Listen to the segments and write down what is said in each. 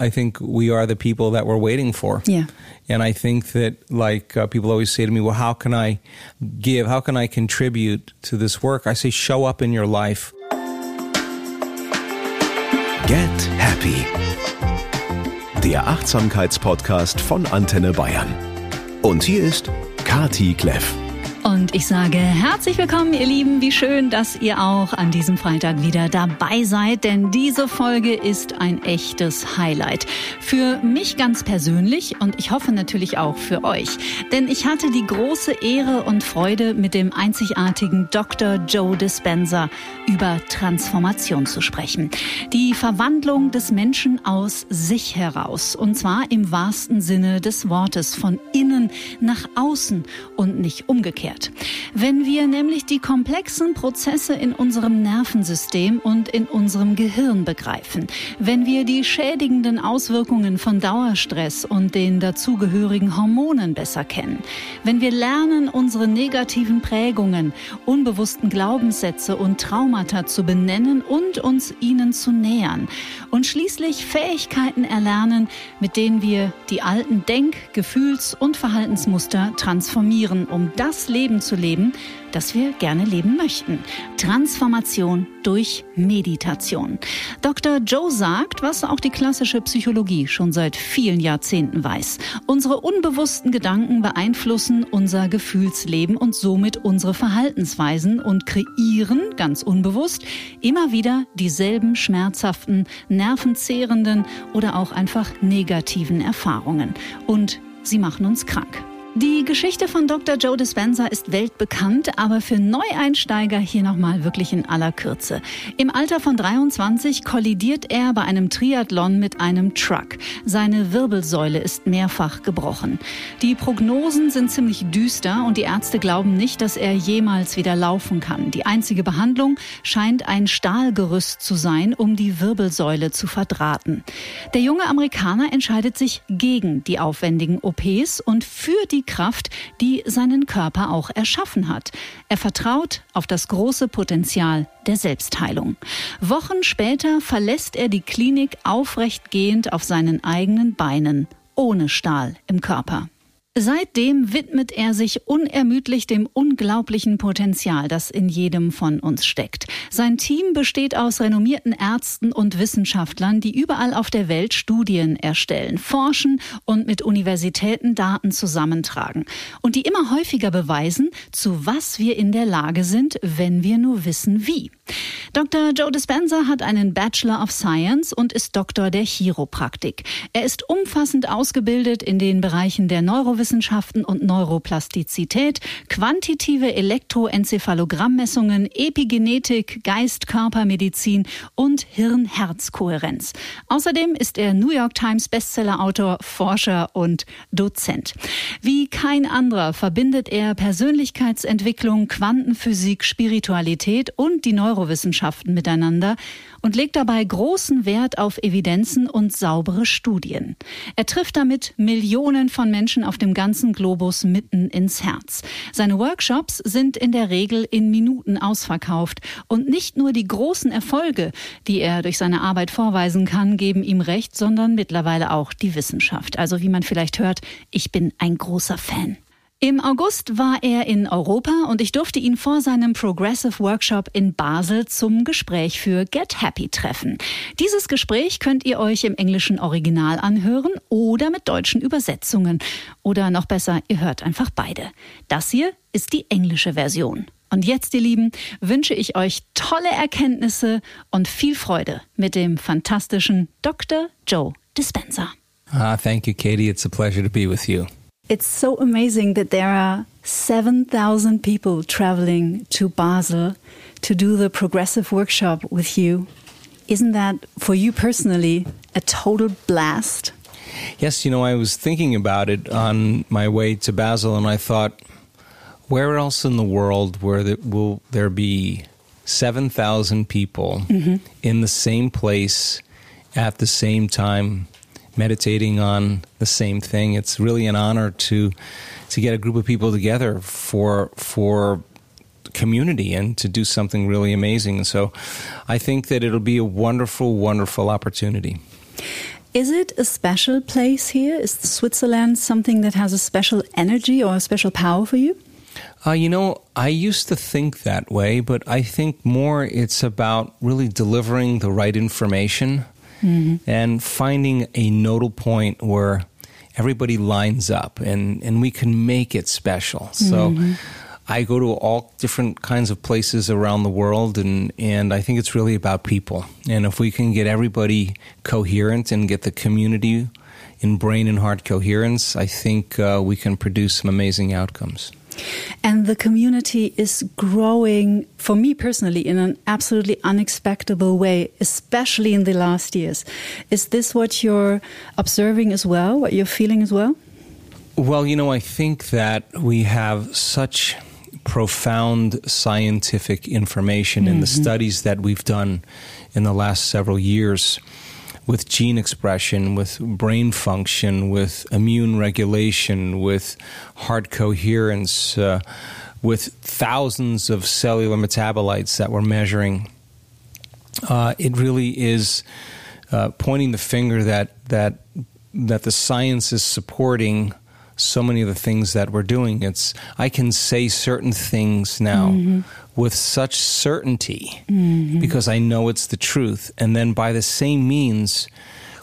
I think we are the people that we're waiting for. Yeah. And I think that, like uh, people always say to me, well, how can I give? How can I contribute to this work? I say, show up in your life. Get Happy. Der Achtsamkeitspodcast von Antenne Bayern. Und hier ist Kati Kleff. Und ich sage herzlich willkommen, ihr Lieben. Wie schön, dass ihr auch an diesem Freitag wieder dabei seid, denn diese Folge ist ein echtes Highlight. Für mich ganz persönlich und ich hoffe natürlich auch für euch. Denn ich hatte die große Ehre und Freude, mit dem einzigartigen Dr. Joe Dispenza über Transformation zu sprechen. Die Verwandlung des Menschen aus sich heraus. Und zwar im wahrsten Sinne des Wortes, von innen nach außen und nicht umgekehrt umgekehrt. Wenn wir nämlich die komplexen Prozesse in unserem Nervensystem und in unserem Gehirn begreifen, wenn wir die schädigenden Auswirkungen von Dauerstress und den dazugehörigen Hormonen besser kennen, wenn wir lernen, unsere negativen Prägungen, unbewussten Glaubenssätze und Traumata zu benennen und uns ihnen zu nähern und schließlich Fähigkeiten erlernen, mit denen wir die alten Denk-, Gefühls- und Verhaltensmuster transformieren, um das Leben Leben zu leben, das wir gerne leben möchten. Transformation durch Meditation. Dr. Joe sagt, was auch die klassische Psychologie schon seit vielen Jahrzehnten weiß. Unsere unbewussten Gedanken beeinflussen unser Gefühlsleben und somit unsere Verhaltensweisen und kreieren, ganz unbewusst, immer wieder dieselben schmerzhaften, nervenzehrenden oder auch einfach negativen Erfahrungen. Und sie machen uns krank. Die Geschichte von Dr. Joe Dispenza ist weltbekannt, aber für Neueinsteiger hier nochmal wirklich in aller Kürze. Im Alter von 23 kollidiert er bei einem Triathlon mit einem Truck. Seine Wirbelsäule ist mehrfach gebrochen. Die Prognosen sind ziemlich düster und die Ärzte glauben nicht, dass er jemals wieder laufen kann. Die einzige Behandlung scheint ein Stahlgerüst zu sein, um die Wirbelsäule zu verdrahten. Der junge Amerikaner entscheidet sich gegen die aufwendigen OPs und für die die Kraft, die seinen Körper auch erschaffen hat. Er vertraut auf das große Potenzial der Selbstheilung. Wochen später verlässt er die Klinik aufrecht gehend auf seinen eigenen Beinen, ohne Stahl im Körper. Seitdem widmet er sich unermüdlich dem unglaublichen Potenzial, das in jedem von uns steckt. Sein Team besteht aus renommierten Ärzten und Wissenschaftlern, die überall auf der Welt Studien erstellen, forschen und mit Universitäten Daten zusammentragen und die immer häufiger beweisen, zu was wir in der Lage sind, wenn wir nur wissen wie. Dr. Joe Dispenza hat einen Bachelor of Science und ist Doktor der Chiropraktik. Er ist umfassend ausgebildet in den Bereichen der Neurowissenschaften und Neuroplastizität, quantitative Elektroenzephalogrammessungen, Epigenetik, Geist-Körpermedizin und Hirn-Herz-Kohärenz. Außerdem ist er New York Times Bestseller-Autor, Forscher und Dozent. Wie kein anderer verbindet er Persönlichkeitsentwicklung, Quantenphysik, Spiritualität und die Neuro Neurowissenschaften miteinander und legt dabei großen Wert auf Evidenzen und saubere Studien. Er trifft damit Millionen von Menschen auf dem ganzen Globus mitten ins Herz. Seine Workshops sind in der Regel in Minuten ausverkauft und nicht nur die großen Erfolge, die er durch seine Arbeit vorweisen kann, geben ihm recht, sondern mittlerweile auch die Wissenschaft. Also wie man vielleicht hört, ich bin ein großer Fan. Im August war er in Europa und ich durfte ihn vor seinem Progressive Workshop in Basel zum Gespräch für Get Happy treffen. Dieses Gespräch könnt ihr euch im englischen Original anhören oder mit deutschen Übersetzungen. Oder noch besser, ihr hört einfach beide. Das hier ist die englische Version. Und jetzt, ihr Lieben, wünsche ich euch tolle Erkenntnisse und viel Freude mit dem fantastischen Dr. Joe Dispenza. Ah, thank you, Katie. It's a pleasure to be with you. It's so amazing that there are 7,000 people traveling to Basel to do the progressive workshop with you. Isn't that, for you personally, a total blast? Yes, you know, I was thinking about it on my way to Basel, and I thought, where else in the world where there, will there be 7,000 people mm-hmm. in the same place at the same time meditating on the same thing. It's really an honor to to get a group of people together for for community and to do something really amazing. And So I think that it'll be a wonderful, wonderful opportunity. Is it a special place here? Is Switzerland something that has a special energy or a special power for you? Uh, you know, I used to think that way, but I think more it's about really delivering the right information mm-hmm. and finding a nodal point where everybody lines up and, and we can make it special. So mm-hmm. I go to all different kinds of places around the world, and, and I think it's really about people. And if we can get everybody coherent and get the community in brain and heart coherence, I think uh, we can produce some amazing outcomes. And the community is growing, for me personally, in an absolutely unexpected way, especially in the last years. Is this what you're observing as well, what you're feeling as well? Well, you know, I think that we have such profound scientific information mm-hmm. in the mm-hmm. studies that we've done in the last several years with gene expression, with brain function, with immune regulation, with heart coherence, uh, with thousands of cellular metabolites that we're measuring. Uh, it really is uh, pointing the finger that that that the science is supporting so many of the things that we're doing. It's I can say certain things now mm-hmm. With such certainty mm-hmm. because I know it's the truth. And then by the same means,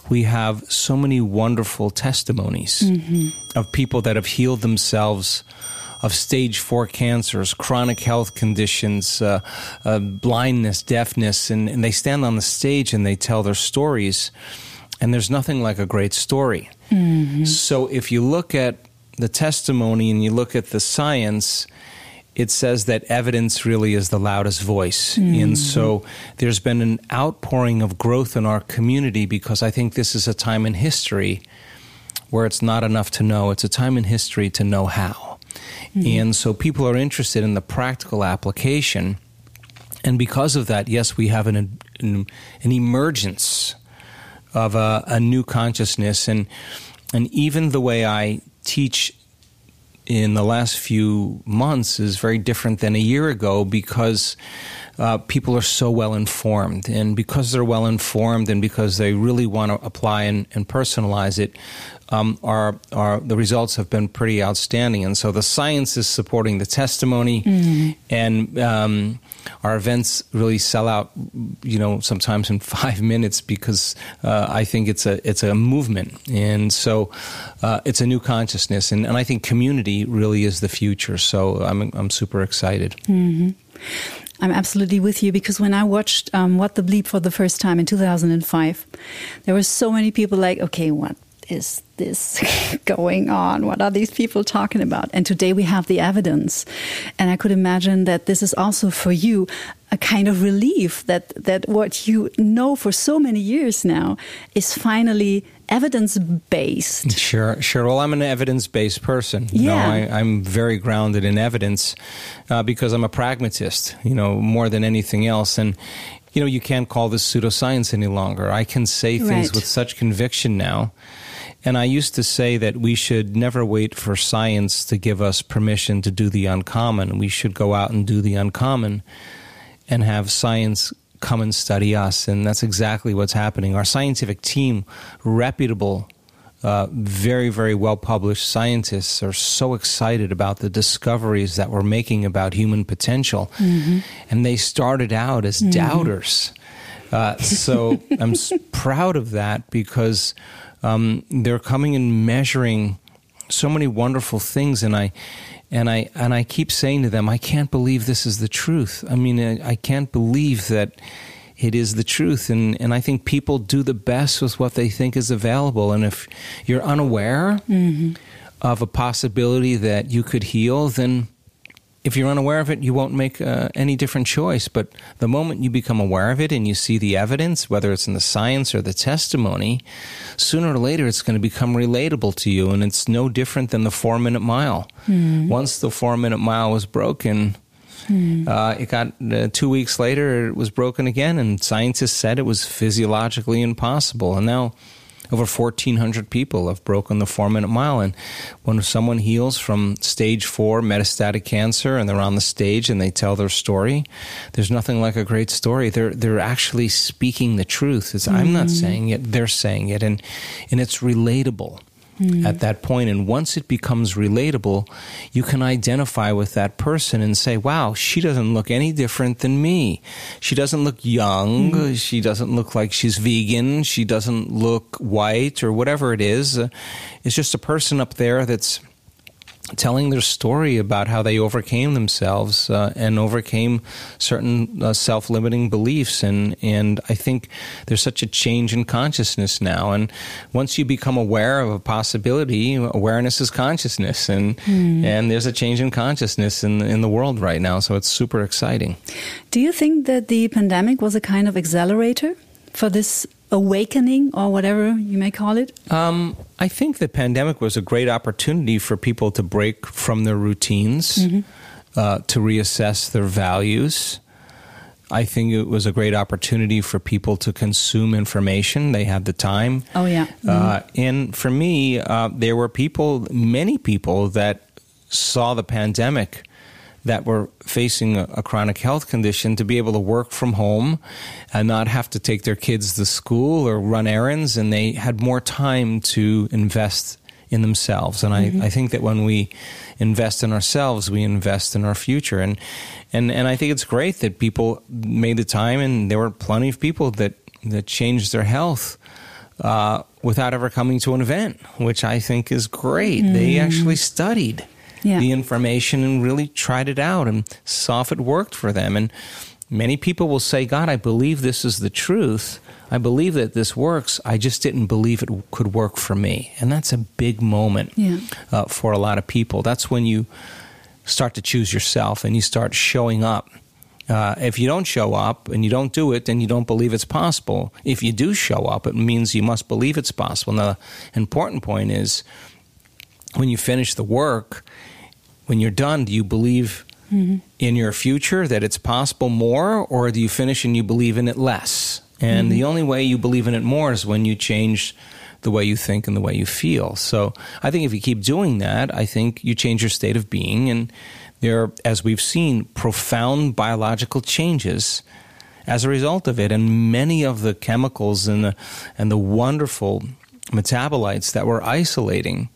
we have so many wonderful testimonies mm-hmm. of people that have healed themselves of stage four cancers, chronic health conditions, uh, uh, blindness, deafness, and, and, they stand on the stage and they tell their stories. And there's nothing like a great story. Mm-hmm. So if you look at the testimony and you look at the science, it says that evidence really is the loudest voice. Mm-hmm. And so there's been an outpouring of growth in our community because I think this is a time in history where it's not enough to know, it's a time in history to know how. Mm-hmm. And so people are interested in the practical application. And because of that, yes, we have an, an, an emergence of a, a new consciousness. And, and even the way I teach in the last few months is very different than a year ago because uh, people are so well informed. And because they're well informed and because they really want to apply and, and personalize it, um, our, our, the results have been pretty outstanding. And so the science is supporting the testimony, mm-hmm. and um, our events really sell out, you know, sometimes in five minutes because uh, I think it's a it's a movement, and so uh, it's a new consciousness, and, and I think community really is the future. So I'm I'm super excited. Mm-hmm. I'm absolutely with you because when I watched um, What the Bleep for the first time in 2005, there were so many people like, okay, what is this going on? What are these people talking about? And today we have the evidence. And I could imagine that this is also for you a kind of relief that, that what you know for so many years now is finally evidence based. Sure, sure. Well, I'm an evidence based person. You yeah. Know, I, am very grounded in evidence uh, because I'm a pragmatist, you know, more than anything else. And, you know, you can't call this pseudoscience any longer. I can say things right. with such conviction now and I used to say that we should never wait for science to give us permission to do the uncommon. We should go out and do the uncommon and have science come and study us. And that's exactly what's happening. Our scientific team, reputable, uh, very, very well published scientists, are so excited about the discoveries that we're making about human potential. Mm-hmm. And they started out as mm-hmm. doubters. Uh, so I'm proud of that because um, they're coming and measuring so many wonderful things, and I and I and I keep saying to them, I can't believe this is the truth. I mean, I, I can't believe that it is the truth, and and I think people do the best with what they think is available, and if you're unaware mm-hmm. of a possibility that you could heal, then if you're unaware of it, you won't make uh, any different choice. But the moment you become aware of it and you see the evidence, whether it's in the science or the testimony, sooner or later it's going to become relatable to you. And it's no different than the four minute mile. Mm. Once the four minute mile was broken, mm. uh, it got uh, two weeks later, it was broken again. And scientists said it was physiologically impossible. And now, over 1,400 people have broken the four minute mile. And when someone heals from stage four metastatic cancer and they're on the stage and they tell their story, there's nothing like a great story. They're, they're actually speaking the truth. It's, mm-hmm. I'm not saying it, they're saying it. And, and it's relatable mm. at that point. And once it becomes relatable, you can identify with that person and say, wow, she doesn't look any different than me. She doesn't look young. Mm. She doesn't look like she's vegan. She doesn't look white or whatever it is. Uh, it's just a person up there that's telling their story about how they overcame themselves uh, and overcame certain uh, self-limiting beliefs. And and I think there's such a change in consciousness now. And once you become aware of a possibility awareness is consciousness. And mm. and there's a change in consciousness in in the world right now. So it's super exciting. Do you think that the pandemic was a kind of accelerator for this awakening or whatever you may call it? Um, I think the pandemic was a great opportunity for people to break from their routines, mm-hmm. uh, to reassess their values. I think it was a great opportunity for people to consume information. They had the time. Oh, yeah. Mm-hmm. Uh, and for me, uh, there were people, many people, that saw the pandemic that were facing a, a, chronic health condition to be able to work from home and not have to take their kids to school or run errands. And they had more time to invest in themselves. And mm-hmm. I, I think that when we invest in ourselves, we invest in our future. And, and, and I think it's great that people made the time and there were plenty of people that, that changed their health. Uh, without ever coming to an event, which I think is great. Mm. They actually studied yeah. the information and really tried it out and saw if it worked for them. And many people will say, God, I believe this is the truth. I believe that this works. I just didn't believe it could work for me. And that's a big moment yeah. uh, for a lot of people. That's when you start to choose yourself and you start showing up. Uh, if you don't show up and you don't do it, then you don't believe it's possible. If you do show up, it means you must believe it's possible. Now, the important point is when you finish the work, when you're done, do you believe mm-hmm. in your future that it's possible more, or do you finish and you believe in it less? And mm-hmm. the only way you believe in it more is when you change the way you think and the way you feel. So I think if you keep doing that, I think you change your state of being. And there are, as we've seen, profound biological changes as a result of it. And many of the chemicals and the, and the wonderful metabolites that we're isolating,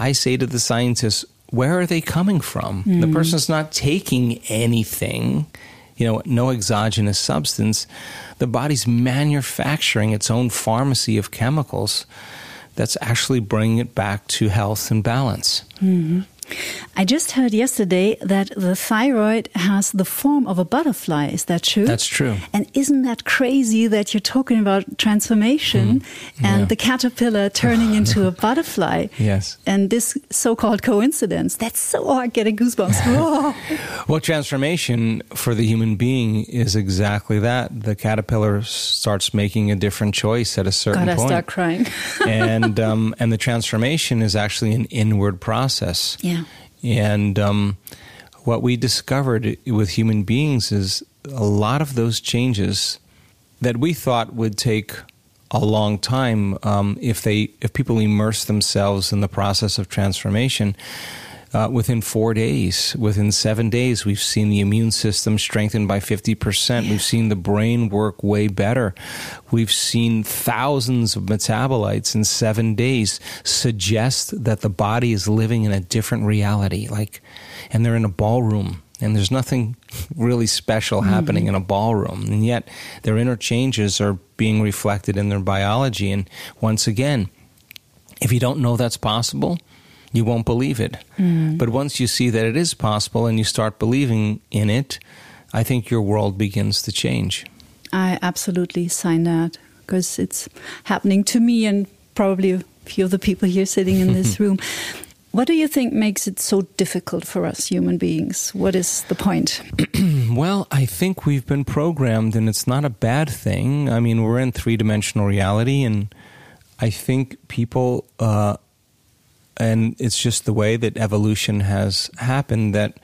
I say to the scientists, where are they coming from? Mm. The hmm. person's not taking anything, you know, no exogenous substance. The body's manufacturing its own pharmacy of chemicals that's actually bringing it back to health and balance. Mm-hmm. I just heard yesterday that the thyroid has the form of a butterfly. Is that true? That's true. And isn't that crazy that you're talking about transformation mm. and yeah. the caterpillar turning into a butterfly? Yes. And this so called coincidence. That's so hard getting goosebumps. well, transformation for the human being is exactly that. The caterpillar starts making a different choice at a certain God, point. I start crying. and, um, and the transformation is actually an inward process. Yeah. And um, what we discovered with human beings is a lot of those changes that we thought would take a long time um, if they if people immerse themselves in the process of transformation uh, within four days, within seven days, we've seen the immune system strengthened by 50%. We've seen the brain work way better. We've seen thousands of metabolites in seven days suggest that the body is living in a different reality. Like, and they're in a ballroom and there's nothing really special mm-hmm. happening in a ballroom. And yet their inner changes are being reflected in their biology. And once again, if you don't know that's possible, you won't believe it. Mm. But once you see that it is possible and you start believing in it, I think your world begins to change. I absolutely sign that because it's happening to me and probably a few of the people here sitting in this room. What do you think makes it so difficult for us human beings? What is the point? well, I think we've been programmed, and it's not a bad thing. I mean, we're in three dimensional reality, and I think people uh, and it's just the way that evolution has happened that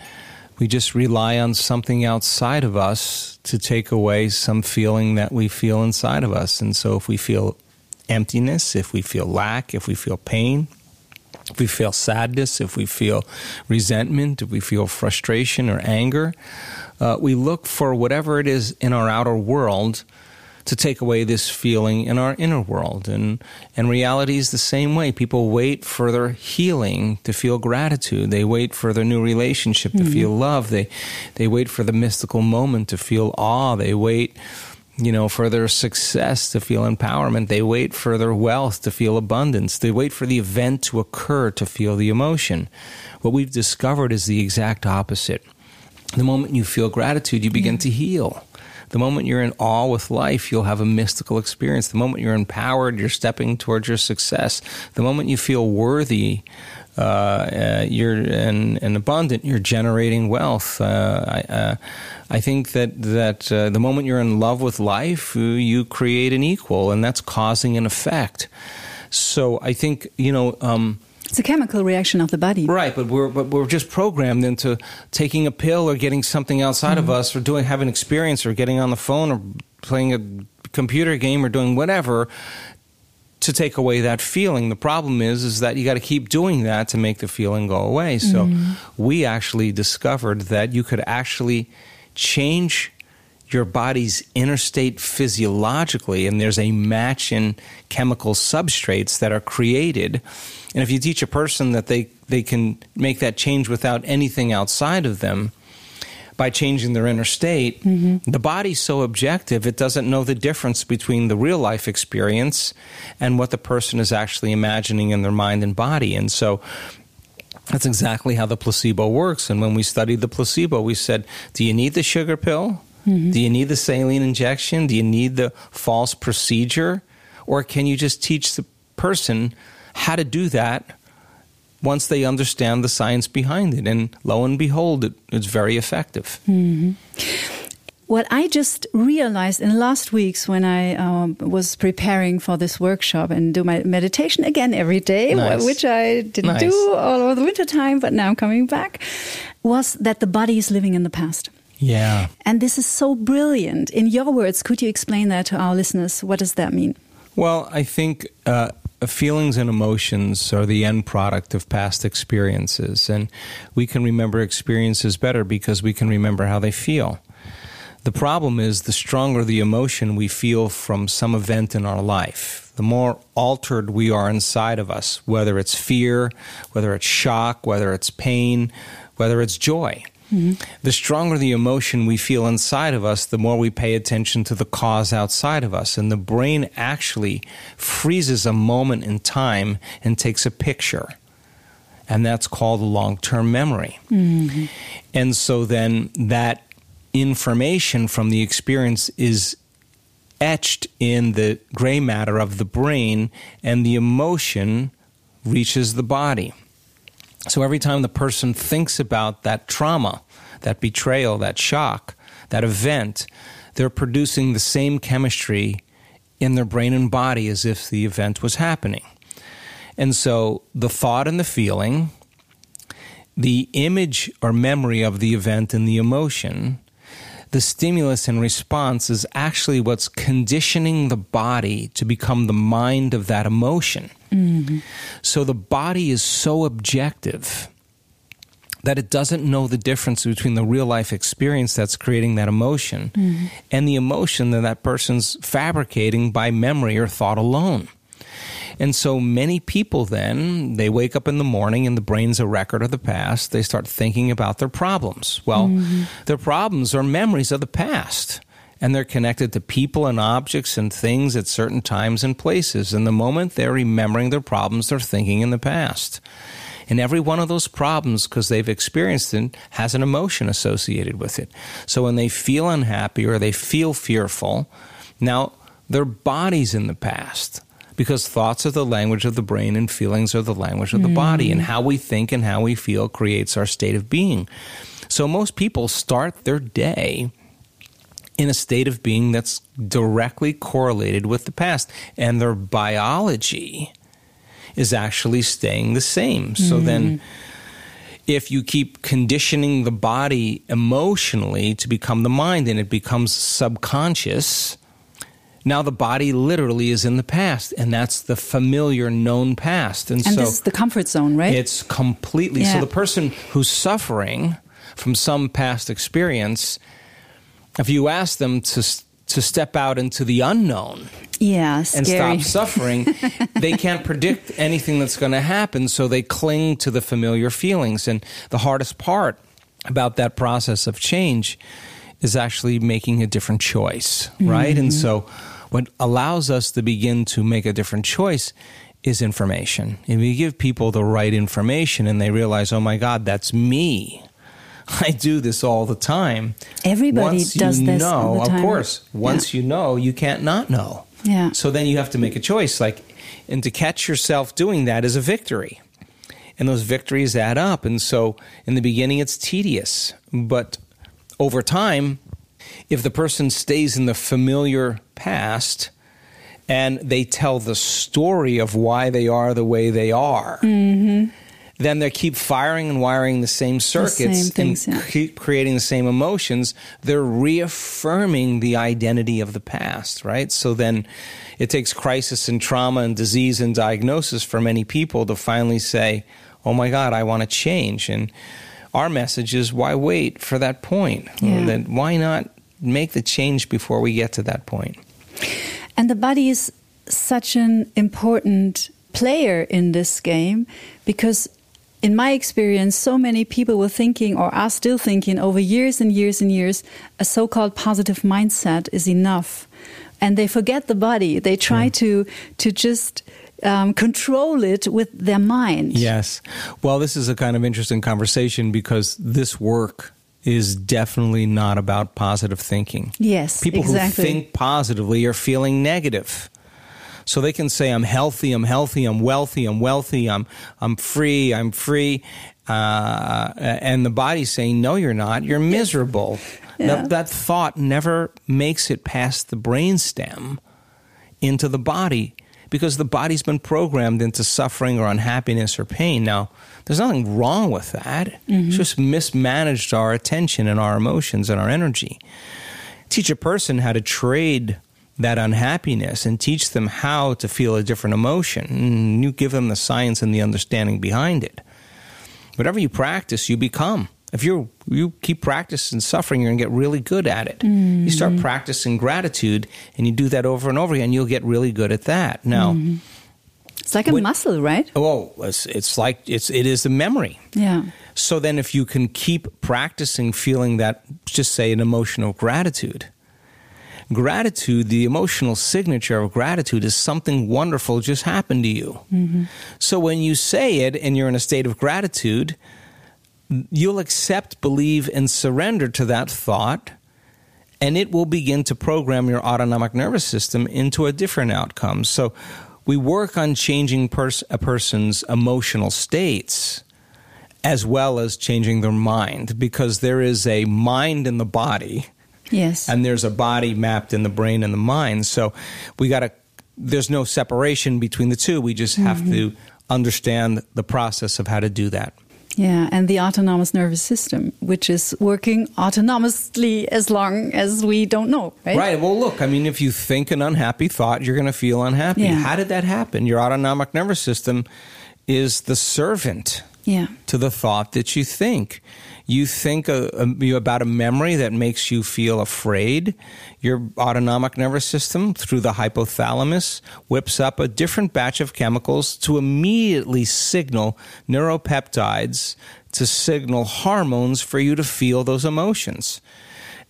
we just rely on something outside of us to take away some feeling that we feel inside of us. And so if we feel emptiness, if we feel lack, if we feel pain, if we feel sadness, if we feel resentment, if we feel frustration or anger, uh, we look for whatever it is in our outer world to take away this feeling in our inner world. And, and reality is the same way. People wait for their healing to feel gratitude. They wait for their new relationship to mm-hmm. feel love. They, they wait for the mystical moment to feel awe. They wait you know, for their success to feel empowerment. They wait for their wealth to feel abundance. They wait for the event to occur to feel the emotion. What we've discovered is the exact opposite. The moment you feel gratitude, you begin yeah. to heal. The moment you're in awe with life, you'll have a mystical experience. The moment you're empowered, you're stepping towards your success. The moment you feel worthy, uh, uh, you're and, and abundant, you're generating wealth. Uh, I, uh, I think that that uh, the moment you're in love with life, you create an equal, and that's causing an effect. So I think you know. Um, it's a chemical reaction of the body, right? But we're but we're just programmed into taking a pill or getting something outside mm-hmm. of us, or doing having an experience, or getting on the phone, or playing a computer game, or doing whatever to take away that feeling. The problem is is that you got to keep doing that to make the feeling go away. So mm-hmm. we actually discovered that you could actually change your body's inner state physiologically, and there's a match in chemical substrates that are created. And if you teach a person that they, they can make that change without anything outside of them, by changing their inner state, mm-hmm. the body's so objective, it doesn't know the difference between the real life experience and what the person is actually imagining in their mind and body. And so that's exactly how the placebo works. And when we studied the placebo, we said, Do you need the sugar pill? Mm-hmm. Do you need the saline injection? Do you need the false procedure? Or can you just teach the person how to do that once they understand the science behind it? And lo and behold, it, it's very effective. Mm-hmm. What I just realized in the last weeks when I um, was preparing for this workshop and do my meditation again every day, nice. which I didn't nice. do all over the winter time, but now I'm coming back, was that the body is living in the past. Yeah. And this is so brilliant. In your words, could you explain that to our listeners? What does that mean? Well, I think uh, Uh, feelings and emotions are the end product of past experiences. And we can remember experiences better because we can remember how they feel. The problem is the stronger the emotion we feel from some event in our life, the more altered we are inside of us, whether it's fear, whether it's shock, whether it's pain, whether it's joy. Mm-hmm. The stronger the emotion we feel inside of us, the more we pay attention to the cause outside of us. And the brain actually freezes a moment in time and takes a picture. And that's called long term memory. Mm-hmm. And so then that information from the experience is etched in the gray matter of the brain, and the emotion reaches the body. So every time the person thinks about that trauma, that betrayal, that shock, that event, they're producing the same chemistry in their brain and body as if the event was happening. And so the thought and the feeling, the image or memory of the event and the emotion the stimulus and response is actually what's conditioning the body to become the mind of that emotion. Mm-hmm. So the body is so objective that it doesn't know the difference between the real life experience that's creating that emotion mm-hmm. and the emotion that that person's fabricating by memory or thought alone. And so many people then, they wake up in the morning and the brain's a record of the past. They start thinking about their problems. Well, mm-hmm. their problems are memories of the past. And they're connected to people and objects and things at certain times and places. And the moment they're remembering their problems, they're thinking in the past. And every one of those problems, because they've experienced it, has an emotion associated with it. So when they feel unhappy or they feel fearful, now their body's in the past because thoughts are the language of the brain and feelings are the language of the mm. body and how we think and how we feel creates our state of being so most people start their day in a state of being that's directly correlated with the past and their biology is actually staying the same so mm. then if you keep conditioning the body emotionally to become the mind and it becomes subconscious Now the body literally is in the past, and that's the familiar, known past. And, and so this is the comfort zone, right? It's completely. Yeah. So the person who's suffering from some past experience, if you ask them to to step out into the unknown, yeah, and stop suffering, they can't predict anything that's going to happen, so they cling to the familiar feelings. And the hardest part about that process of change is actually making a different choice, right? Mm-hmm. And so what allows us to begin to make a different choice is information. If you give people the right information and they realize, oh my God, that's me. I do this all the time. Everybody once does you this. Know, Of course, once yeah. you know, you can't not know. Yeah. So then you have to make a choice. Like, and to catch yourself doing that is a victory, and those victories add up. And so, in the beginning, it's tedious, but over time, if the person stays in the familiar past and they tell the story of why they are the way they are, mm-hmm. then they keep firing and wiring the same circuits the same things, and yeah. keep creating the same emotions. They're reaffirming the identity of the past, right? So then it takes crisis and trauma and disease and diagnosis for many people to finally say, oh my God, I want to change. And our message is why wait for that point? Yeah. That why not make the change before we get to that point. And the body is such an important player in this game because in my experience, so many people were thinking or are still thinking over years and years and years a so called positive mindset is enough. And they forget the body. They try mm. to to just um, control it with their mind. Yes. Well, this is a kind of interesting conversation because this work is definitely not about positive thinking. Yes, people exactly. who think positively are feeling negative. So they can say, "I'm healthy, I'm healthy, I'm wealthy, I'm wealthy, I'm I'm free, I'm free," uh, and the body's saying, "No, you're not. You're miserable." Yeah. That, that thought never makes it past the brainstem into the body because the body's been programmed into suffering or unhappiness or pain. Now, there's nothing wrong with that. Mm-hmm. It's just mismanaged our attention and our emotions and our energy. Teach a person how to trade that unhappiness and teach them how to feel a different emotion. And you give them the science and the understanding behind it. Whatever you practice, you become. If you you keep practicing suffering, you're gonna get really good at it. Mm-hmm. You start practicing gratitude, and you do that over and over again. You'll get really good at that. Now, mm-hmm. It's like a when, muscle, right? Oh, it's, it's like it's it is a memory. Yeah. So then, if you can keep practicing feeling that, just say an emotional gratitude. Gratitude, the emotional signature of gratitude, is something wonderful just happened to you. Mm-hmm. So when you say it and you're in a state of gratitude, you'll accept, believe, and surrender to that thought, and it will begin to program your autonomic nervous system into a different outcome. So we work on changing pers- a person's emotional states as well as changing their mind because there is a mind in the body. Yes. And there's a body mapped in the brain and the mind. So we got to, there's no separation between the two. We just have mm-hmm. to understand the process of how to do that. Yeah, and the autonomous nervous system, which is working autonomously as long as we don't know, right? Right. Well, look, I mean, if you think an unhappy thought, you're going to feel unhappy. Yeah. How did that happen? Your autonomic nervous system is the servant yeah. to the thought that you think. You think a, a, about a memory that makes you feel afraid. Your autonomic nervous system, through the hypothalamus, whips up a different batch of chemicals to immediately signal neuropeptides to signal hormones for you to feel those emotions.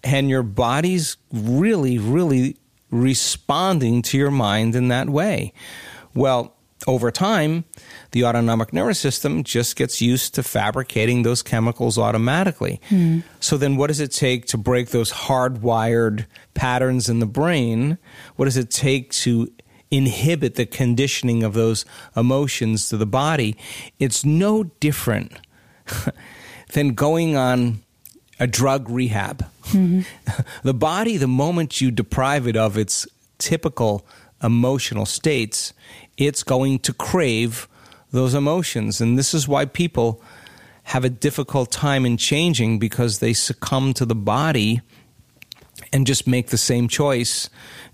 And your body's really, really responding to your mind in that way. Well, over time, the autonomic nervous system just gets used to fabricating those chemicals automatically. Mm. So then what does it take to break those hardwired patterns in the brain? What does it take to inhibit the conditioning of those emotions to the body? It's no different than going on a drug rehab. Mm-hmm. the body, the moment you deprive it of its typical emotional states, it's going to crave those emotions. And this is why people have a difficult time in changing because they succumb to the body and just make the same choice,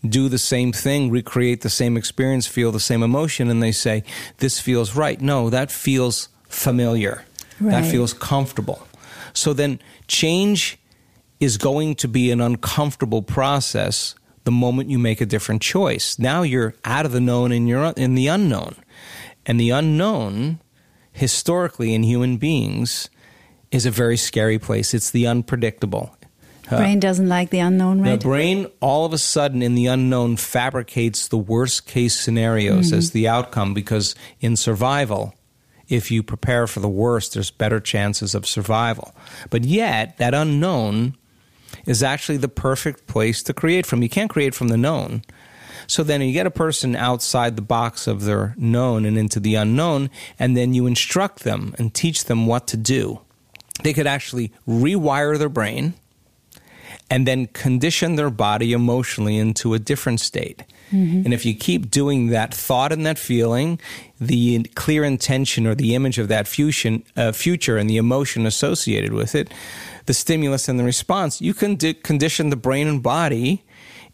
do the same thing, recreate the same experience, feel the same emotion, and they say, This feels right. No, that feels familiar. That feels comfortable. So then change is going to be an uncomfortable process the moment you make a different choice. Now you're out of the known and you're in the unknown. And the unknown, historically in human beings, is a very scary place. It's the unpredictable. Brain doesn't like the unknown, right? The brain, all of a sudden, in the unknown, fabricates the worst case scenarios mm-hmm. as the outcome because in survival, if you prepare for the worst, there's better chances of survival. But yet, that unknown is actually the perfect place to create from. You can't create from the known. So then you get a person outside the box of their known and into the unknown, and then you instruct them and teach them what to do. They could actually rewire their brain and then condition their body emotionally into a different state. And if you keep doing that thought and that feeling, the clear intention or the image of that fusion, uh, future and the emotion associated with it, the stimulus and the response, you can di- condition the brain and body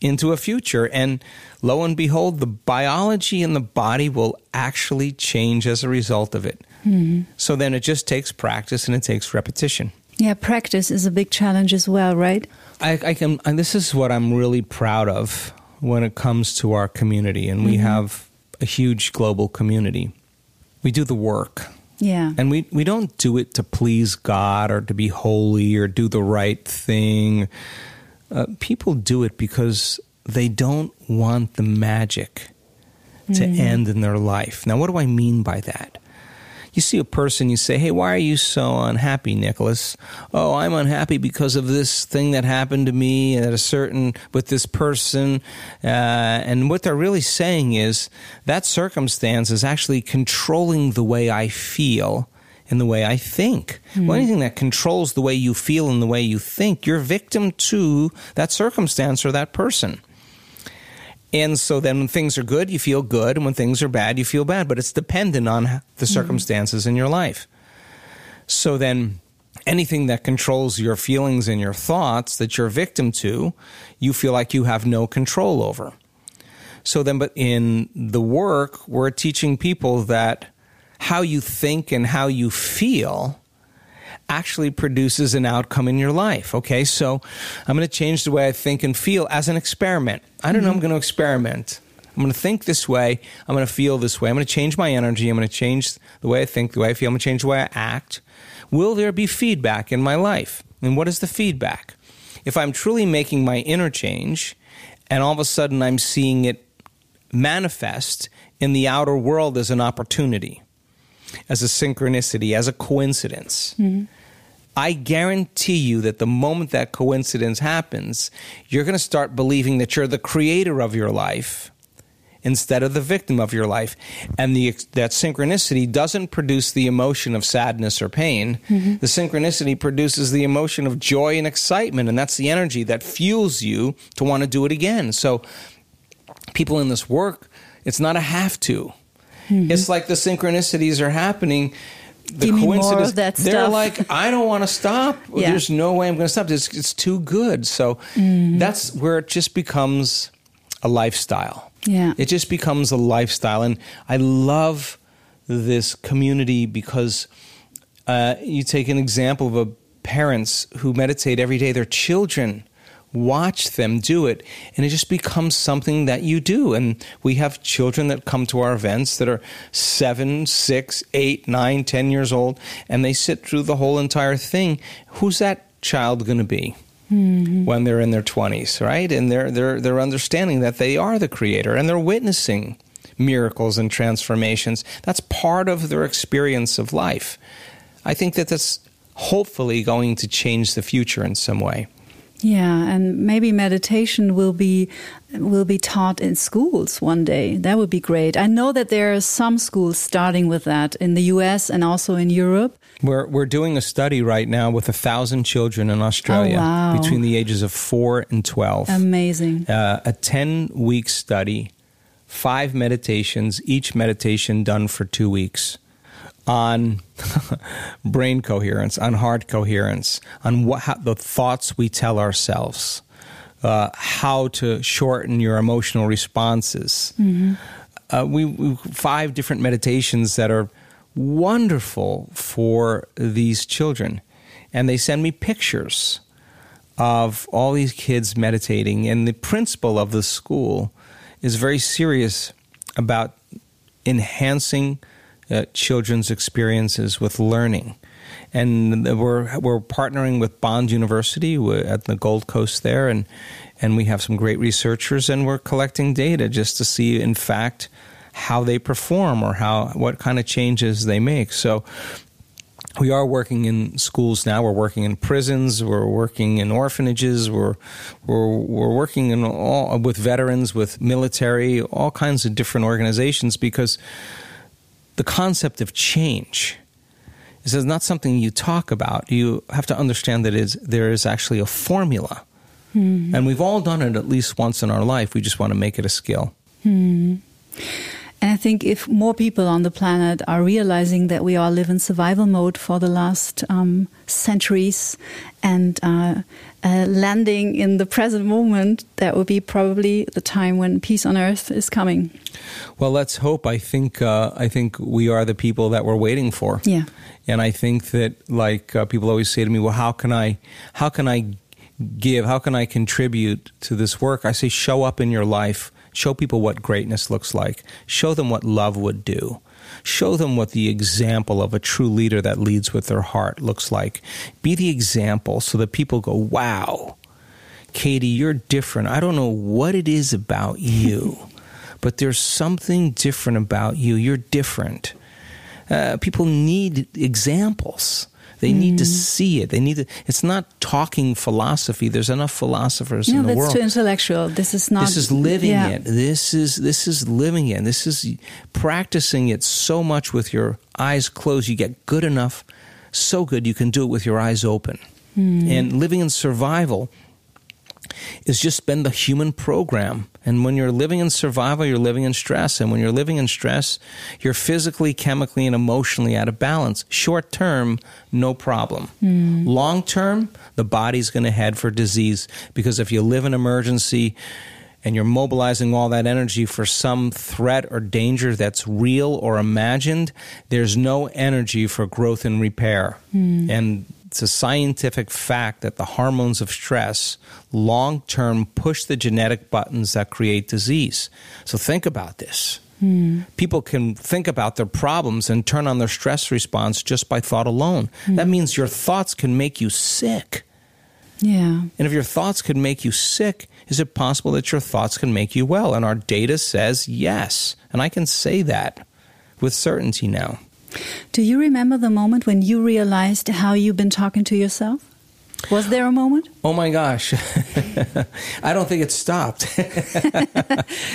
into a future. And lo and behold, the biology in the body will actually change as a result of it. Hmm. So then it just takes practice and it takes repetition. yeah, practice is a big challenge as well, right? I, I can, and this is what I'm really proud of when it comes to our community, and we mm-hmm. have a huge global community. We do the work, Yeah. and we, we don't do it to please God or to be holy or do the right thing. Uh, people do it because they don't want the magic to end in their life. Now, what do I mean by that? You see a person, you say, Hey, why are you so unhappy, Nicholas? Oh, I'm unhappy because of this thing that happened to me at a certain, with this person. Uh, and what they're really saying is that circumstance is actually controlling the way I feel and the way I think. Well, anything that controls the way you feel and the way you think, you're victim to that circumstance or that person. And so then when things are good, you feel good, and when things are bad, you feel bad. But it's dependent on the mm-hmm. circumstances in your life. So then anything that controls your feelings and your thoughts that you're a victim to, you feel like you have no control over. So then, but in the work, we're teaching people that how you think and how you feel actually produces an outcome in your life. Okay, so I'm going to change the way I think and feel as an experiment. I don't know, I'm mm-hmm. going to experiment. I'm going to think this way. I'm going to feel this way. I'm going to change my energy. I'm going to change the way I think, the way I feel. I'm going to change the way I act. Will there be feedback in my life? And what is the feedback? If I'm truly making my inner change and all of a sudden I'm seeing it manifest in the outer world as an opportunity, as a synchronicity, as a coincidence. Mm-hmm. I guarantee you that the moment that coincidence happens, you're going to start believing that you're the creator of your life instead of the victim of your life. And the, that synchronicity doesn't produce the emotion of sadness or pain. Mm-hmm. The synchronicity produces the emotion of joy and excitement. And that's the energy that fuels you to want to do it again. So, people in this work, it's not a have to. Mm-hmm. It's like the synchronicities are happening. The Give me more coincidence, of that they're stuff. like, I don't want to stop. Yeah. There's no way I'm going to stop. It's, it's too good. So Mm-hmm. that's where it just becomes a lifestyle. Yeah. It just becomes a lifestyle. And I love this community because uh, you take an example of a parents who meditate every day, their children watch them do it and it just becomes something that you do and we have children that come to our events that are seven six eight nine ten years old and they sit through the whole entire thing who's that child going to be mm-hmm. when they're in their 20s, right? And they're they're they're understanding that they are the creator and they're witnessing miracles and transformations. That's part of their experience of life. I think that that's hopefully going to change the future in some way. Yeah, and maybe meditation will be will be taught in schools one day. That would be great. I know that there are some schools starting with that in the US and also in Europe. We're we're doing a study right now with a thousand children in Australia Oh, wow. between the ages of four and twelve. Amazing. uh, a 10 week study, five meditations, each meditation done for two weeks on brain coherence, on heart coherence, on what, how, the thoughts we tell ourselves, uh, how to shorten your emotional responses. Mm-hmm. Uh, we, we five different meditations that are wonderful for these children, and they send me pictures of all these kids meditating. And the principal of the school is very serious about enhancing uh, children's experiences with learning. And we're we're partnering with Bond University at the Gold Coast there, and and we have some great researchers, and we're collecting data just to see, in fact, how they perform or how what kind of changes they make. So we are working in schools now. We're working in prisons. We're working in orphanages. We're we're we're working in all with veterans, with military, all kinds of different organizations because the concept of change is not something you talk about. You have to understand that is there is actually a formula, mm. and we've all done it at least once in our life. We just want to make it a skill. Mm. And I think if more people on the planet are realizing that we all live in survival mode for the last um, centuries and uh, uh, landing in the present moment, that would be probably the time when peace on earth is coming. Well, let's hope. I think uh, I think we are the people that we're waiting for. Yeah, and I think that like uh, people always say to me, "Well, how can I? How can I?" give how can i contribute to this work i say show up in your life Show people what greatness looks like. Show them what love would do. Show them what the example of a true leader that leads with their heart looks like. Be the example so that people go, wow, Katie, you're different. I don't know what it is about you, but there's something different about you. You're different. Uh, people need examples. They mm. need to mm. see it. They need to. It's not talking philosophy. There's enough philosophers no, in the world. No, that's too intellectual. This is not. This is living yeah. it. This is this is living it. This is practicing it so much with your eyes closed. You get good enough, so good you can do it with your eyes open. Mm. And living in survival is just been the human program. And when you're living in survival, you're living in stress. And when you're living in stress, you're physically, chemically, and emotionally out of balance. Short term, no problem. Mm. Long term, the body's going to head for disease because if you live in emergency, and you're mobilizing all that energy for some threat or danger that's real or imagined, there's no energy for growth and repair. Mm. And it's a scientific fact that the hormones of stress long term push the genetic buttons that create disease. So think about this. Mm. People can think about their problems and turn on their stress response just by thought alone. Mm. That means your thoughts can make you sick. Yeah. And if your thoughts can make you sick, is it possible that your thoughts can make you well? And our data says yes. And I can say that with certainty now. Do you remember the moment when you realized how you've been talking to yourself? Was there a moment? Oh my gosh. I don't think it stopped.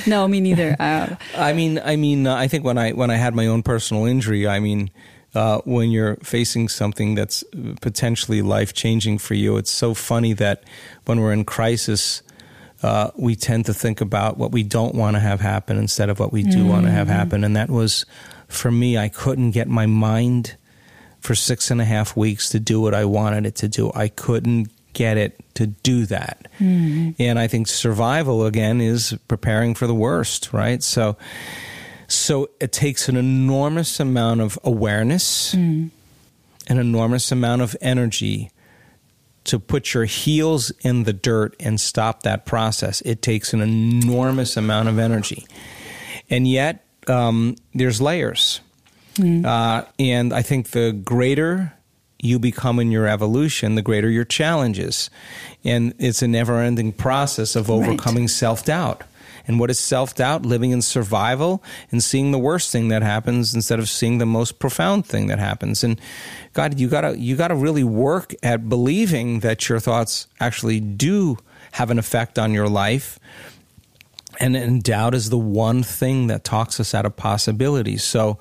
no, me neither. Uh, I mean, I mean, uh, I think when I when I had my own personal injury, I mean, uh, when you're facing something that's potentially life changing for you, it's so funny that when we're in crisis, uh, we tend to think about what we don't want to have happen instead of what we do mm-hmm. want to have happen, and that was for me, I couldn't get my mind for six and a half weeks to do what I wanted it to do. I couldn't get it to do that. Mm-hmm. And I think survival again is preparing for the worst, right? So so it takes an enormous amount of awareness, mm. an enormous amount of energy to put your heels in the dirt and stop that process. It takes an enormous amount of energy. And yet um, there's layers. Mm. Uh, and I think the greater you become in your evolution, the greater your challenges. And it's a never ending process of overcoming right. self doubt. And what is self doubt? Living in survival and seeing the worst thing that happens instead of seeing the most profound thing that happens. And God, you gotta you gotta really work at believing that your thoughts actually do have an effect on your life and, and doubt is the one thing that talks us out of possibilities. So,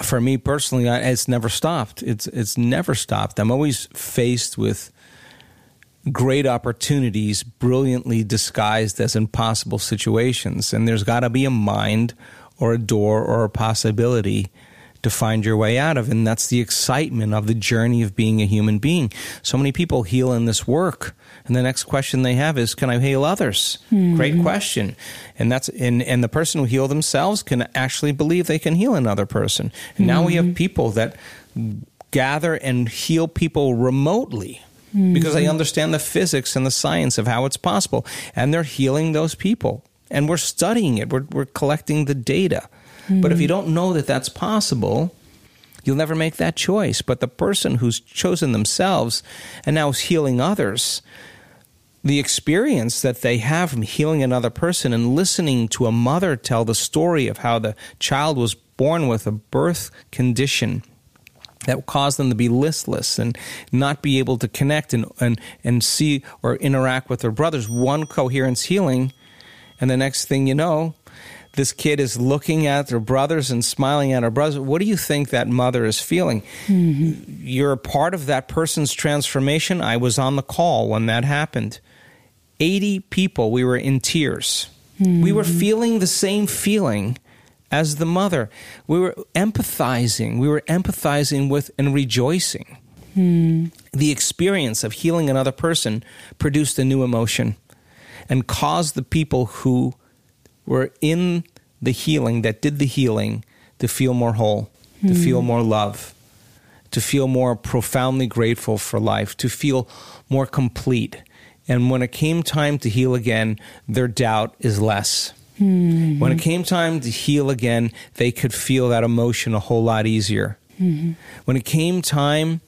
for me personally, it's never stopped. It's it's never stopped. I'm always faced with great opportunities, brilliantly disguised as impossible situations, and there's got to be a mind or a door or a possibility to find your way out of. And that's the excitement of the journey of being a human being. So many people heal in this work. And the next question they have is, can I heal others? Mm-hmm. Great question. And that's, and, and the person who heal themselves can actually believe they can heal another person. And now we have mm-hmm. people that gather and heal people remotely. Mm-hmm. Because they understand the physics and the science of how it's possible. And they're healing those people. And we're studying it, we're, we're collecting the data. But if you don't know that that's possible, you'll never make that choice. But the person who's chosen themselves and now is healing others, the experience that they have from healing another person and listening to a mother tell the story of how the child was born with a birth condition that caused them to be listless and not be able to connect and, and, and see or interact with their brothers. One coherence healing, and the next thing you know, this kid is looking at their brothers and smiling at her brothers. What do you think that mother is feeling? Mm-hmm. You're a part of that person's transformation. I was on the call when that happened. 80 people, we were in tears. Mm-hmm. We were feeling the same feeling as the mother. We were empathizing. We were empathizing with and rejoicing. Mm. The experience of healing another person produced a new emotion and caused the people who were in the healing, that did the healing, to feel more whole, mm. to hmm. feel more love, to feel more profoundly grateful for life, to feel more complete. And when it came time to heal again, their doubt is less. Mm-hmm. When it came time to heal again, they could feel that emotion a whole lot easier. Mm-hmm. When it came time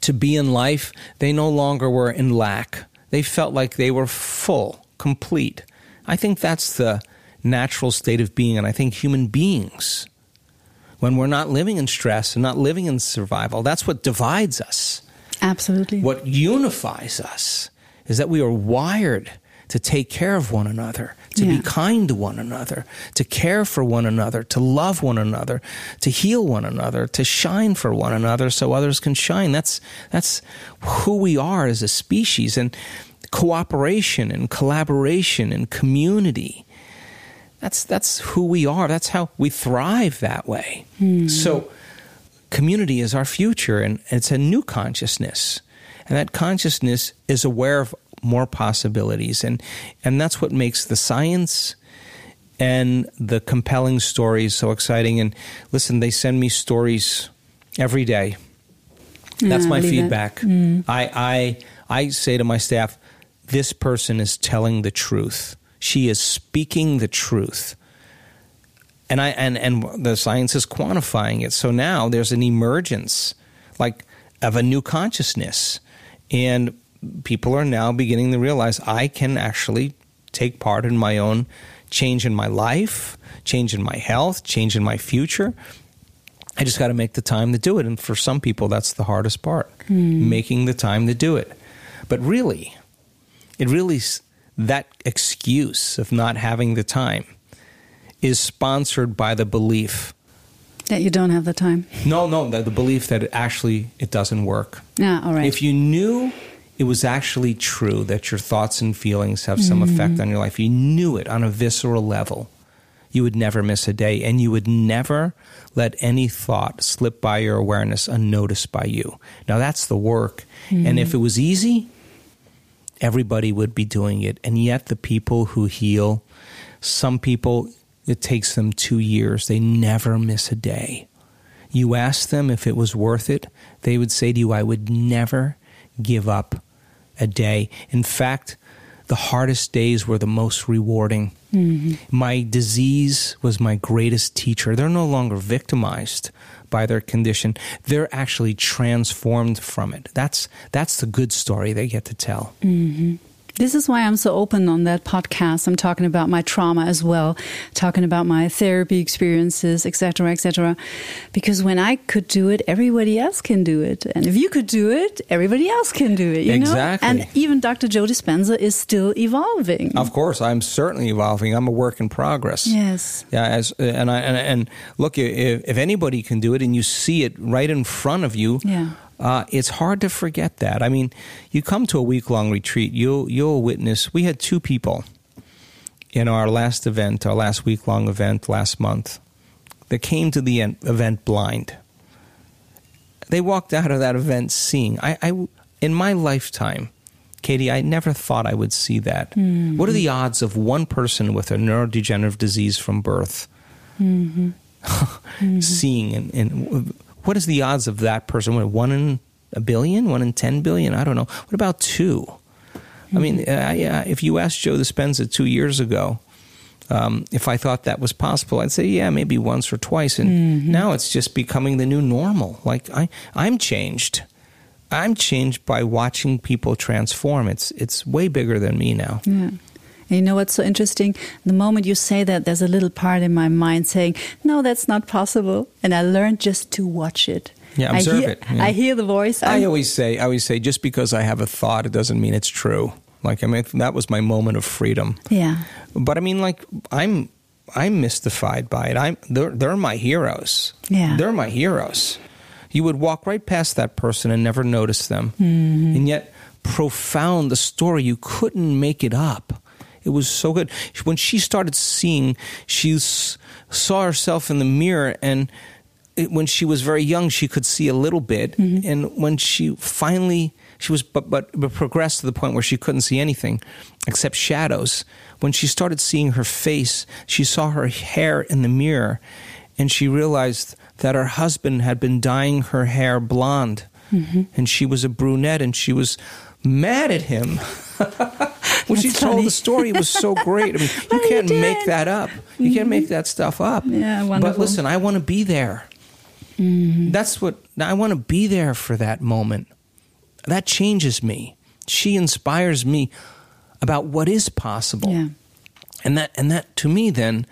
to be in life, they no longer were in lack. They felt like they were full, complete. I think that's the natural state of being. And I think human beings, when we're not living in stress and not living in survival, that's what divides us. Absolutely. What unifies us is that we are wired to take care of one another, to yeah. be kind to one another, to care for one another, to love one another, to heal one another, to shine for one another so others can shine. That's that's who we are as a species. And cooperation and collaboration and community. That's that's who we are. That's how we thrive that way. Hmm. So community is our future and it's a new consciousness. And that consciousness is aware of more possibilities and and that's what makes the science and the compelling stories so exciting and listen they send me stories every day that's my feedback mm. i i i say to my staff this person is telling the truth. She is speaking the truth. And I and, and the science is quantifying it. So now there's an emergence like of a new consciousness. And people are now beginning to realize I can actually take part in my own change in my life, change in my health, change in my future. I just got to make the time to do it. And for some people, that's the hardest part mm. making the time to do it. But really, it really that excuse of not having the time is sponsored by the belief that you don't have the time. No, no, the, the belief that it actually it doesn't work. Yeah, all right. If you knew it was actually true that your thoughts and feelings have some mm-hmm. effect on your life, you knew it on a visceral level, you would never miss a day and you would never let any thought slip by your awareness unnoticed by you. Now that's the work. Mm-hmm. And if it was easy, everybody would be doing it. And yet, the people who heal, some people, it takes them two years. They never miss a day. You ask them if it was worth it, they would say to you, I would never give up a day. In fact, the hardest days were the most rewarding. Mm-hmm. My disease was my greatest teacher. They're no longer victimized by their condition. They're actually transformed from it. That's that's the good story they get to tell. Mm-hmm. This is why I'm so open on that podcast. I'm talking about my trauma as well, talking about my therapy experiences, etc., etc. Because when I could do it, everybody else can do it, and if you could do it, everybody else can do it. You exactly. know, and even Dr. Joe Dispenza is still evolving. Of course, I'm certainly evolving. I'm a work in progress. Yes. Yeah. As and I and, and look, if, if anybody can do it, and you see it right in front of you. Yeah uh, it's hard to forget that. I mean, you come to a week long retreat, you'll you'll witness. We had two people in our last event, our last week long event last month, that came to the en- event blind. They walked out of that event seeing. I, I in my lifetime, Katie, I never thought I would see that. Mm-hmm. What are the odds of one person with a neurodegenerative disease from birth Mm-hmm. seeing? And, and what is the odds of that person? What, one in a billion? One in 10 billion? I don't know. What about two? I mean, Mm-hmm. uh, if you asked Joe Dispenza two years ago, um, if I thought that was possible, I'd say, yeah, maybe once or twice. And Mm-hmm. now it's just becoming the new normal. Like I, I'm changed. I'm changed by watching people transform. It's it's way bigger than me now. Yeah. And you know what's so interesting? The moment you say that, there's a little part in my mind saying, "No, that's not possible," and I learned just to watch it. Yeah, I observe hear, it, yeah. I hear the voice. I I'm- always say, I always say, just because I have a thought, it doesn't mean it's true. Like I mean, that was my moment of freedom. yeah, But I mean, like I'm I'm mystified by it. I'm they're they're my heroes. Yeah. they're my heroes. You would walk right past that person and never notice them, Mm-hmm. and yet profound the story. You couldn't make it up. It was so good. When she started seeing, she s- saw herself in the mirror, and it, when she was very young, she could see a little bit, mm-hmm. and when she finally she was but, but but progressed to the point where she couldn't see anything except shadows. When she started seeing her face, she saw her hair in the mirror, and she realized that her husband had been dyeing her hair blonde, mm-hmm. and she was a brunette, and she was mad at him. when she That's told the story, it was so great. I mean, you you can't did. make that up. You can't make mm-hmm. that stuff up. Yeah, wonderful. But listen, I want to be there. Mm-hmm. That's what I want to be there for that moment. That changes me. She inspires me about what is possible. yeah, And that and that to me then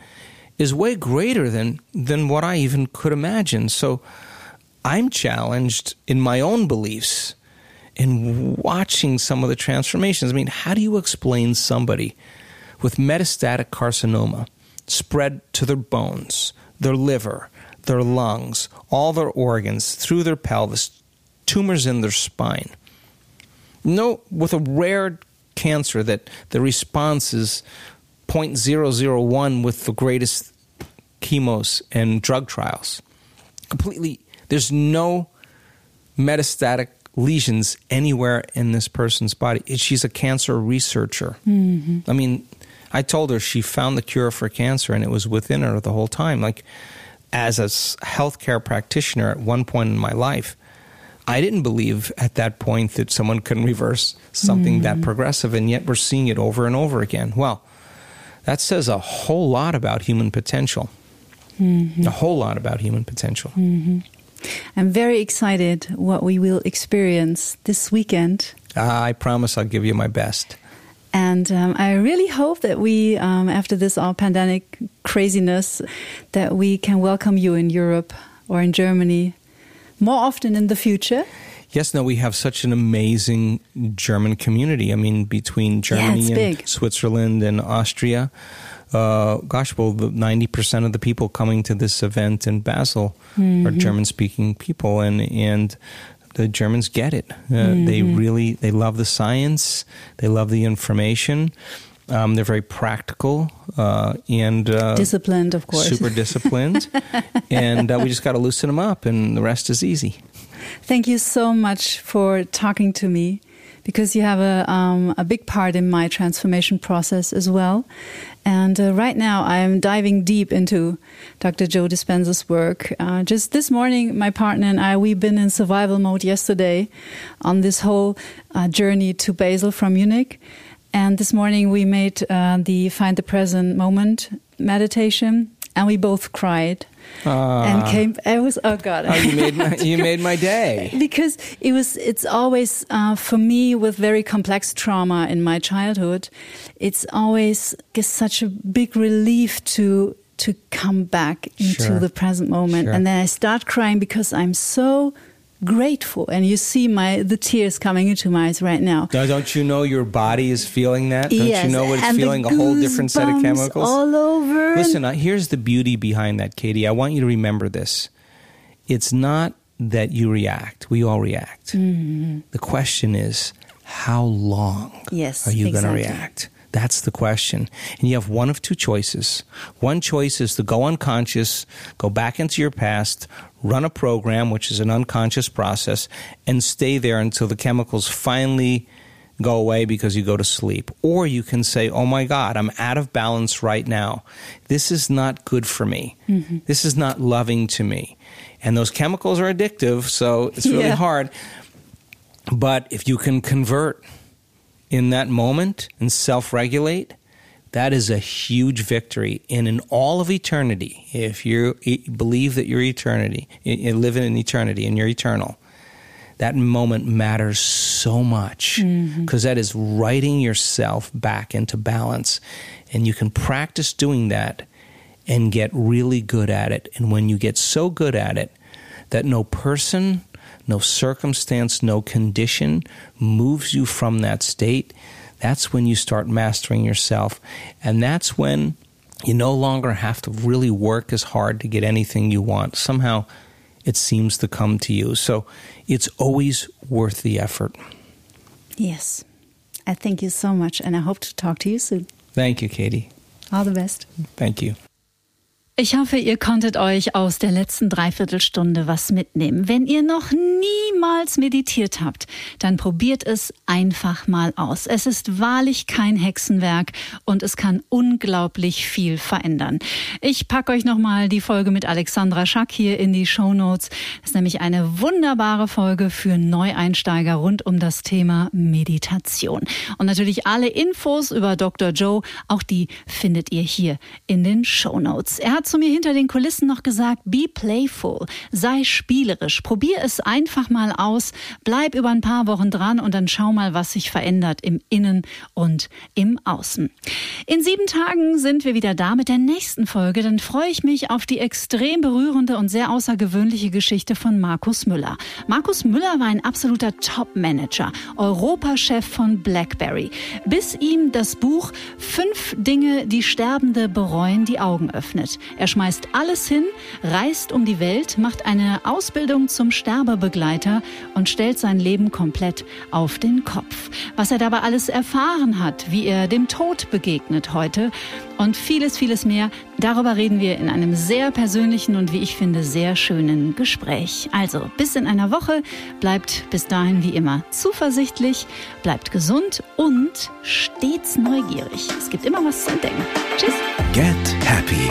is way greater than than what I even could imagine. So I'm challenged in my own beliefs in watching some of the transformations. I mean, how do you explain somebody with metastatic carcinoma spread to their bones, their liver, their lungs, all their organs, through their pelvis, tumors in their spine? No, with a rare cancer that the response is 0.001 with the greatest chemos and drug trials. Completely, there's no metastatic lesions anywhere in this person's body. She's a cancer researcher. Mm-hmm. I mean, I told her she found the cure for cancer and it was within her the whole time. Like, as a healthcare practitioner at one point in my life, I didn't believe at that point that someone can reverse something that mm-hmm. progressive, and yet we're seeing it over and over again. Well, that says a whole lot about human potential. Mm-hmm. A whole lot about human potential. I'm very excited what we will experience this weekend. Ah, I promise I'll give you my best. And um, I really hope that we, um, after this all pandemic craziness, that we can welcome you in Europe or in Germany more often in the future. Yes, no, we have such an amazing German community. I mean, between Germany it's and big. Switzerland and Austria, uh, gosh, well, the ninety percent of the people coming to this event in Basel are Mm-hmm. German-speaking people, and and the Germans get it. Uh, They Mm-hmm. really they love the science. They love the information. Um, they're very practical uh, and uh, Disciplined, of course. super disciplined, and uh, we just got to loosen them up, and the rest is easy. Thank you so much for talking to me because you have a, um, a big part in my transformation process as well. And uh, right now, I am diving deep into Dr. Joe Dispenza's work. Uh, just this morning, my partner and I, we've been in survival mode yesterday on this whole uh, journey to Basel from Munich. And this morning, we made uh, the Find the Present Moment meditation, and we both cried. And came. I was oh god! Oh, you made my, you made my day. because it was it's always uh, for me with very complex trauma in my childhood it's always just such a big relief to to come back into Sure. the present moment Sure. and then i start crying because i'm so grateful and you see my the tears coming into my eyes right now Now, don't you know your body is feeling that? Don't yes, you know what it's feeling? A whole different set of chemicals. all over Listen, uh, here's the beauty behind that, Katie. I want you to remember this. It's not that you react. We all react. Mm-hmm. The question is, how long Yes, are you going to exactly. react? That's the question. And you have one of two choices. One choice is to go unconscious, go back into your past, run a program, which is an unconscious process, and stay there until the chemicals finally go away because you go to sleep. Or you can say, Oh my God, I'm out of balance right now. This is not good for me. Mm-hmm. This is not loving to me. And those chemicals are addictive, so it's really yeah. hard. But if you can convert in that moment and self regulate, that is a huge victory. And in all of eternity, if you believe that you're eternity, you live in eternity and you're eternal, that moment matters so much because mm-hmm. is writing yourself back into balance. And you can practice doing that and get really good at it. And when you get so good at it that no person, no circumstance, no condition moves you from that state, that's when you start mastering yourself. And that's when you no longer have to really work as hard to get anything you want. Somehow it seems to come to you. So it's always worth the effort. Yes. I thank you so much, and I hope to talk to you soon. Thank you, Katie. All the best. Thank you. Ich hoffe, ihr konntet euch aus der letzten Dreiviertelstunde was mitnehmen. Wenn ihr noch niemals meditiert habt, dann probiert es einfach mal aus. Es ist wahrlich kein Hexenwerk und es kann unglaublich viel verändern. Ich packe euch nochmal die Folge mit Alexandra Schack hier in die Show Notes. Das ist nämlich eine wunderbare Folge für Neueinsteiger rund um das Thema Meditation. Und natürlich alle Infos über Dr. Joe, auch die findet ihr hier in den Show Notes. Er hat zu mir hinter den Kulissen noch gesagt, be playful, sei spielerisch, probier es einfach mal aus, bleib über ein paar Wochen dran und dann schau mal, was sich verändert im Innen und im Außen. In sieben Tagen sind wir wieder da mit der nächsten Folge. Dann freue ich mich auf die extrem berührende und sehr außergewöhnliche Geschichte von Markus Müller. Markus Müller war ein absoluter Top-Manager, Europachef von BlackBerry, bis ihm das Buch Fünf Dinge, die Sterbende bereuen, die Augen öffnet. Er schmeißt alles hin, reist um die Welt, macht eine Ausbildung zum Sterbebegleiter und stellt sein Leben komplett auf den Kopf. Was er dabei alles erfahren hat, wie er dem Tod begegnet heute und vieles, vieles mehr, darüber reden wir in einem sehr persönlichen und wie ich finde sehr schönen Gespräch. Also bis in einer Woche, bleibt bis dahin wie immer zuversichtlich, bleibt gesund und stets neugierig. Es gibt immer was zu entdecken. Tschüss. Get Happy